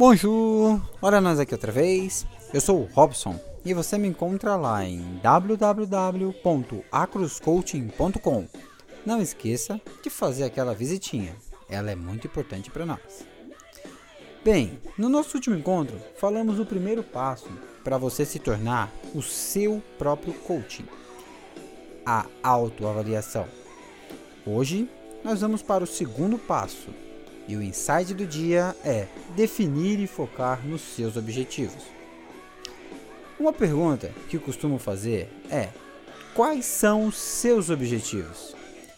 Bonjour! Olha nós aqui outra vez. Eu sou o Robson e você me encontra lá em www.acroscoaching.com. Não esqueça de fazer aquela visitinha, ela é muito importante para nós. Bem, no nosso último encontro, falamos o primeiro passo para você se tornar o seu próprio coaching, a autoavaliação. Hoje, nós vamos para o segundo passo, e o insight do dia é definir e focar nos seus objetivos. Uma pergunta que costumo fazer é: quais são os seus objetivos?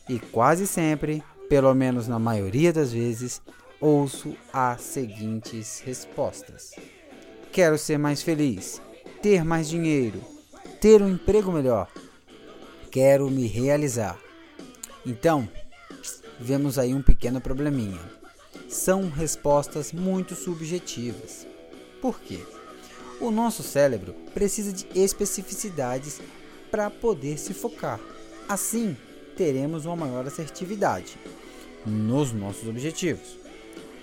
E quase sempre, pelo menos na maioria das vezes, ouço as seguintes respostas: Quero ser mais feliz, ter mais dinheiro, ter um emprego melhor, quero me realizar. Então, vemos aí um pequeno probleminha são respostas muito subjetivas. Por quê? O nosso cérebro precisa de especificidades para poder se focar. Assim, teremos uma maior assertividade nos nossos objetivos.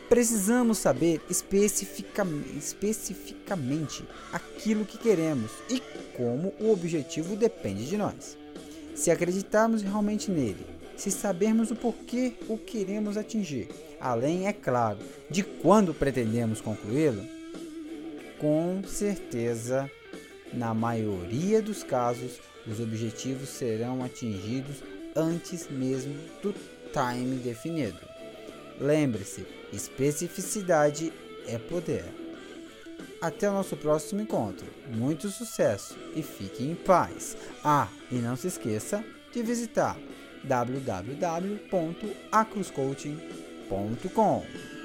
Precisamos saber especificamente, aquilo que queremos e como o objetivo depende de nós. Se acreditarmos realmente nele, se sabermos o porquê o queremos atingir, além, é claro, de quando pretendemos concluí-lo, com certeza, na maioria dos casos, os objetivos serão atingidos antes mesmo do time definido. Lembre-se, especificidade é poder. Até o nosso próximo encontro. Muito sucesso e fique em paz. Ah, e não se esqueça de visitar www.acruscoaching.com